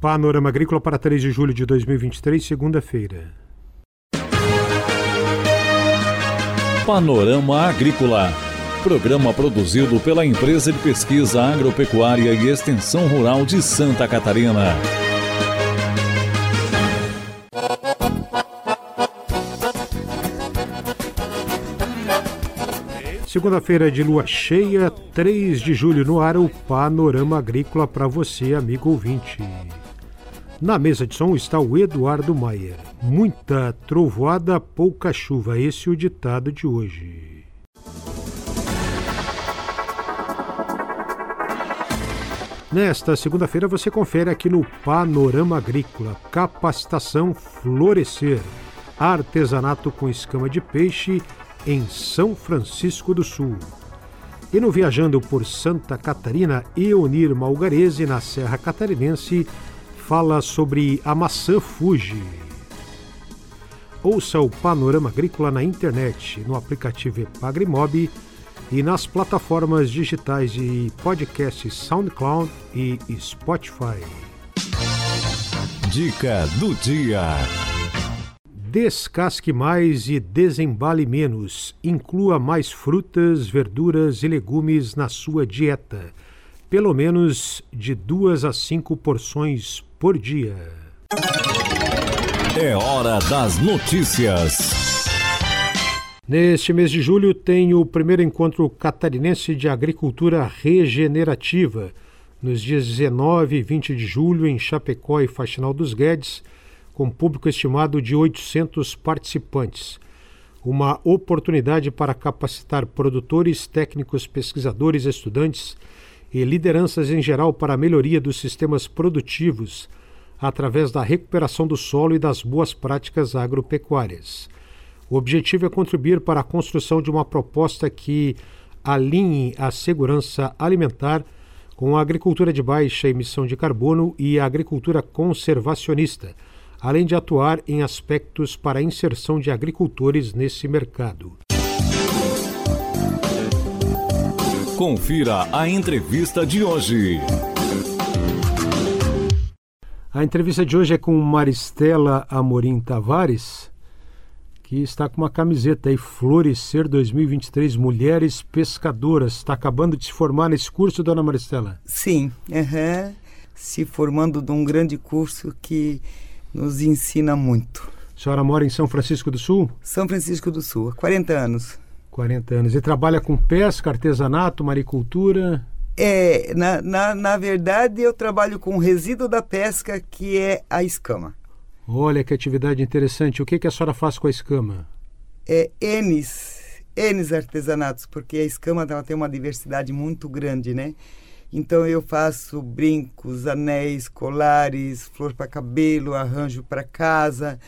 Panorama Agrícola para 3 de julho de 2023, segunda-feira. Panorama Agrícola. Programa produzido pela Empresa de Pesquisa Agropecuária e Extensão Rural de Santa Catarina. Segunda-feira de lua cheia, 3 de julho no ar, o Panorama Agrícola para você, amigo ouvinte. Na mesa de som está o Eduardo Maier. Muita trovoada, pouca chuva. Esse é o ditado de hoje. Nesta segunda-feira você confere aqui no Panorama Agrícola Capacitação Florescer, artesanato com escama de peixe em São Francisco do Sul. E no Viajando por Santa Catarina, Eonir Malgarese, na Serra Catarinense, fala sobre a maçã Fuji. Ouça o Panorama Agrícola na internet, no aplicativo Epagrimob e nas plataformas digitais de podcast SoundCloud e Spotify. Dica do dia. Descasque mais e desembale menos. Inclua mais frutas, verduras e legumes na sua dieta. Pelo menos de duas a cinco porções por dia. É hora das notícias. Neste mês de julho tem o primeiro encontro catarinense de agricultura regenerativa. Nos dias 19 e 20 de julho, em Chapecó e Faxinal dos Guedes com público estimado de 800 participantes. Uma oportunidade para capacitar produtores, técnicos, pesquisadores, estudantes e lideranças em geral para a melhoria dos sistemas produtivos através da recuperação do solo e das boas práticas agropecuárias. O objetivo é contribuir para a construção de uma proposta que alinhe a segurança alimentar com a agricultura de baixa emissão de carbono e a agricultura conservacionista além de atuar em aspectos para a inserção de agricultores nesse mercado. Confira a entrevista de hoje. A entrevista de hoje é com Maristela Amorim Tavares, que está com uma camiseta aí, Florescer 2023, Mulheres Pescadoras. Está acabando de se formar nesse curso, dona Maristela? Sim, uhum. se formando de um grande curso que nos ensina muito. A senhora mora em São Francisco do Sul? São Francisco do Sul, há 40 anos. 40 anos. E trabalha com pesca, artesanato, maricultura? É, na, na, na verdade eu trabalho com o resíduo da pesca, que é a escama. Olha que atividade interessante. O que, que a senhora faz com a escama? É N's, N's artesanatos, porque a escama ela tem uma diversidade muito grande, né? Então eu faço brincos, anéis, colares, flor para cabelo, arranjo para casa.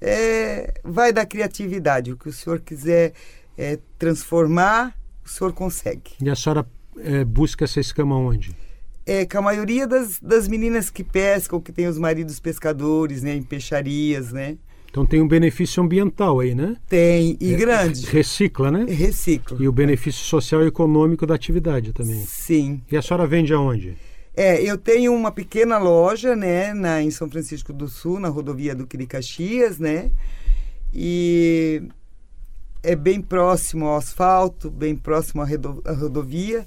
É, vai da criatividade. O que o senhor quiser é, transformar, o senhor consegue. E a senhora é, busca essa escama onde? É, com a maioria das, das meninas que pescam, que tem os maridos pescadores, né, em peixarias, né? Então tem um benefício ambiental aí, né? Tem, e é, grande. Recicla, né? Recicla. E o benefício social e econômico da atividade também. Sim. E a senhora vende aonde? É, eu tenho uma pequena loja, né, na, em São Francisco do Sul, na rodovia do Quiricaxias, né? E é bem próximo ao asfalto, bem próximo à, à rodovia.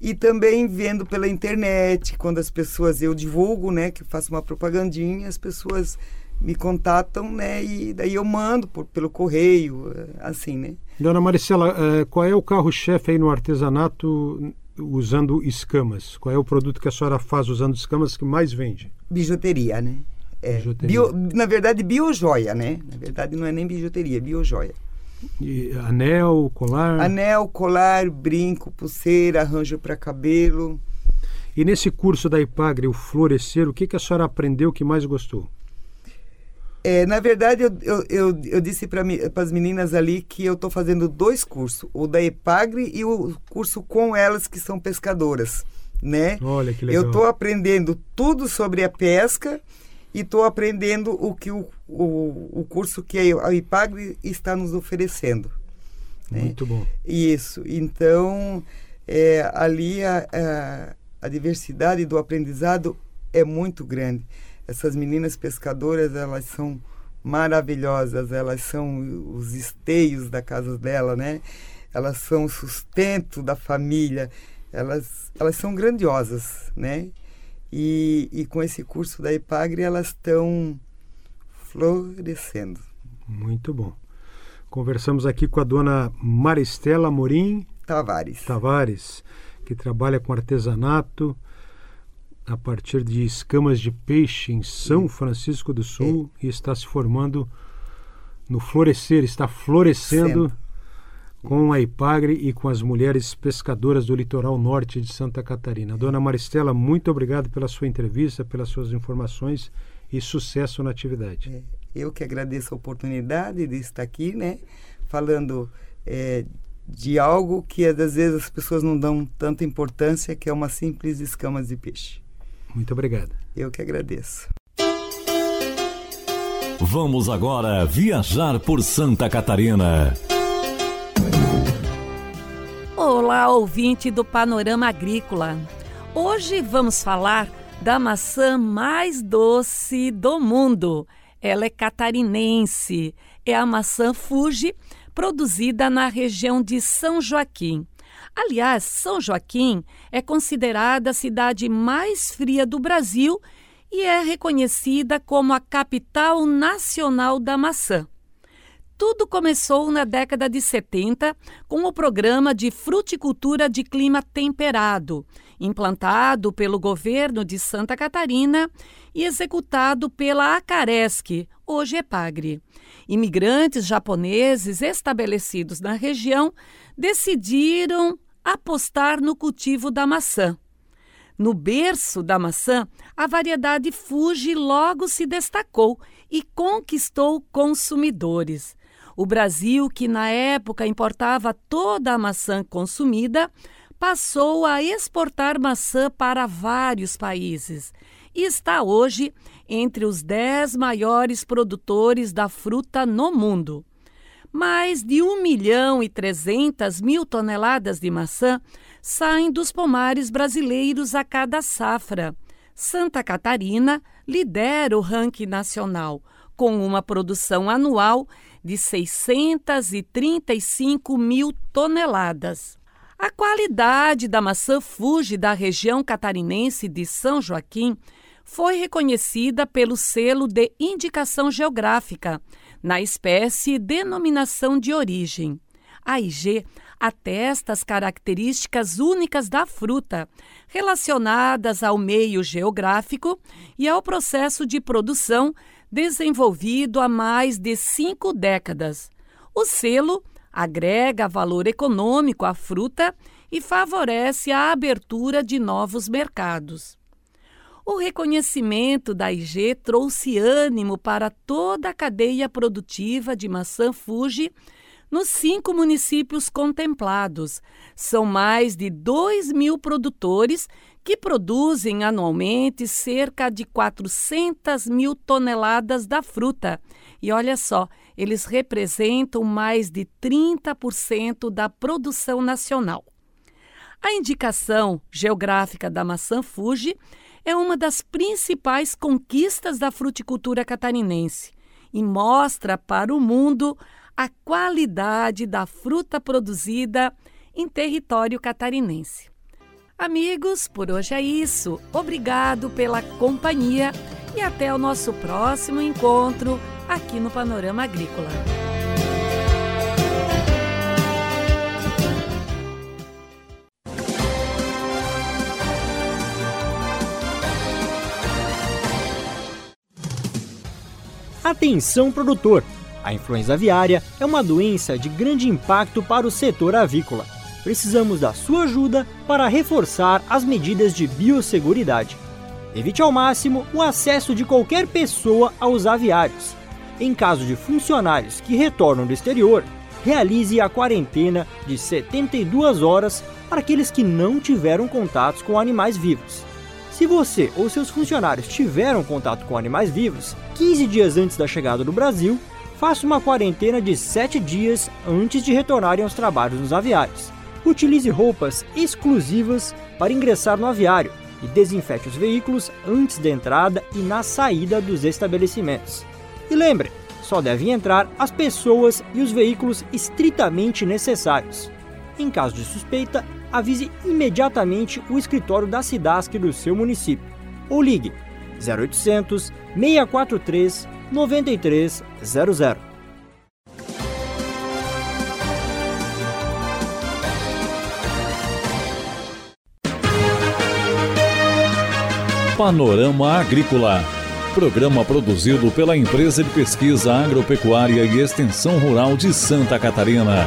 E também vendo pela internet, quando as pessoas, eu divulgo, né, que faço uma propagandinha, as pessoas me contatam, né? E daí eu mando por, pelo correio, assim, né? Dona Maricela, eh, qual é o carro-chefe aí no artesanato usando escamas? Qual é o produto que a senhora faz usando escamas que mais vende? Bijuteria, né? É, bijuteria. Bio, na verdade, biojoia, né? Na verdade, não é nem bijuteria, é biojoia. E anel, colar? Anel, colar, brinco, pulseira, arranjo para cabelo. E nesse curso da Ipagre, o Florescer, o que, que a senhora aprendeu que mais gostou? É, na verdade, eu, eu, eu, eu disse para as meninas ali que eu estou fazendo dois cursos, o da EPAGRE e o curso com elas que são pescadoras, né? Olha que legal. Eu estou aprendendo tudo sobre a pesca e estou aprendendo o que o, o, o curso que a EPAGRE está nos oferecendo. Né? Muito bom. Isso. Então, é, ali a, a, a diversidade do aprendizado é muito grande. Essas meninas pescadoras, elas são maravilhosas, elas são os esteios da casa dela, né? Elas são o sustento da família, elas, elas são grandiosas, né? E, e com esse curso da Ipagre elas estão florescendo. Muito bom. Conversamos aqui com a dona Maristela Morim Tavares. Tavares, que trabalha com artesanato a partir de escamas de peixe em São Francisco do Sul é. e está se formando no florescer, está florescendo Sendo. Com a Ipagre e com as mulheres pescadoras do litoral norte de Santa Catarina. Dona Maristela, muito obrigado pela sua entrevista, pelas suas informações e sucesso na atividade. É, eu que agradeço a oportunidade de estar aqui, né, falando é, de algo que às vezes as pessoas não dão tanta importância, que é uma simples escama de peixe. Muito obrigado. Eu que agradeço. Vamos agora viajar por Santa Catarina. Olá, ouvinte do Panorama Agrícola. Hoje vamos falar da maçã mais doce do mundo. Ela é catarinense. É a maçã Fuji, produzida na região de São Joaquim. Aliás, São Joaquim é considerada a cidade mais fria do Brasil e é reconhecida como a capital nacional da maçã. Tudo começou na década de 70 com o programa de fruticultura de clima temperado, implantado pelo governo de Santa Catarina e executado pela Acaresc, hoje Epagre. Imigrantes japoneses estabelecidos na região decidiram apostar no cultivo da maçã. No berço da maçã, a variedade Fuji logo se destacou e conquistou consumidores. O Brasil, que na época importava toda a maçã consumida, passou a exportar maçã para vários países e está hoje entre os dez maiores produtores da fruta no mundo. Mais de 1 milhão e 300 mil toneladas de maçã saem dos pomares brasileiros a cada safra. Santa Catarina lidera o ranking nacional, com uma produção anual de 635 mil toneladas. A qualidade da maçã Fuji da região catarinense de São Joaquim foi reconhecida pelo selo de indicação geográfica na espécie denominação de origem. A IG atesta as características únicas da fruta, relacionadas ao meio geográfico e ao processo de produção desenvolvido há mais de cinco décadas. O selo agrega valor econômico à fruta e favorece a abertura de novos mercados. O reconhecimento da IG trouxe ânimo para toda a cadeia produtiva de maçã Fuji nos cinco municípios contemplados. São mais de 2 mil produtores que produzem anualmente cerca de 400 mil toneladas da fruta. E olha só, eles representam mais de 30% da produção nacional. A indicação geográfica da maçã Fuji é uma das principais conquistas da fruticultura catarinense e mostra para o mundo a qualidade da fruta produzida em território catarinense. Amigos, por hoje é isso. Obrigado pela companhia e até o nosso próximo encontro aqui no Panorama Agrícola. Atenção produtor! A influenza aviária é uma doença de grande impacto para o setor avícola. Precisamos da sua ajuda para reforçar as medidas de biosseguridade. Evite ao máximo o acesso de qualquer pessoa aos aviários. Em caso de funcionários que retornam do exterior, realize a quarentena de 72 horas para aqueles que não tiveram contatos com animais vivos. Se você ou seus funcionários tiveram contato com animais vivos 15 dias antes da chegada do Brasil, faça uma quarentena de 7 dias antes de retornarem aos trabalhos nos aviários. Utilize roupas exclusivas para ingressar no aviário. e desinfete os veículos antes da entrada e na saída dos estabelecimentos. E lembre, só devem entrar as pessoas e os veículos estritamente necessários. Em caso de suspeita, avise imediatamente o escritório da Cidasc do seu município ou ligue 0800 643 9300. Panorama Agrícola. Programa produzido pela Empresa de Pesquisa Agropecuária e Extensão Rural de Santa Catarina.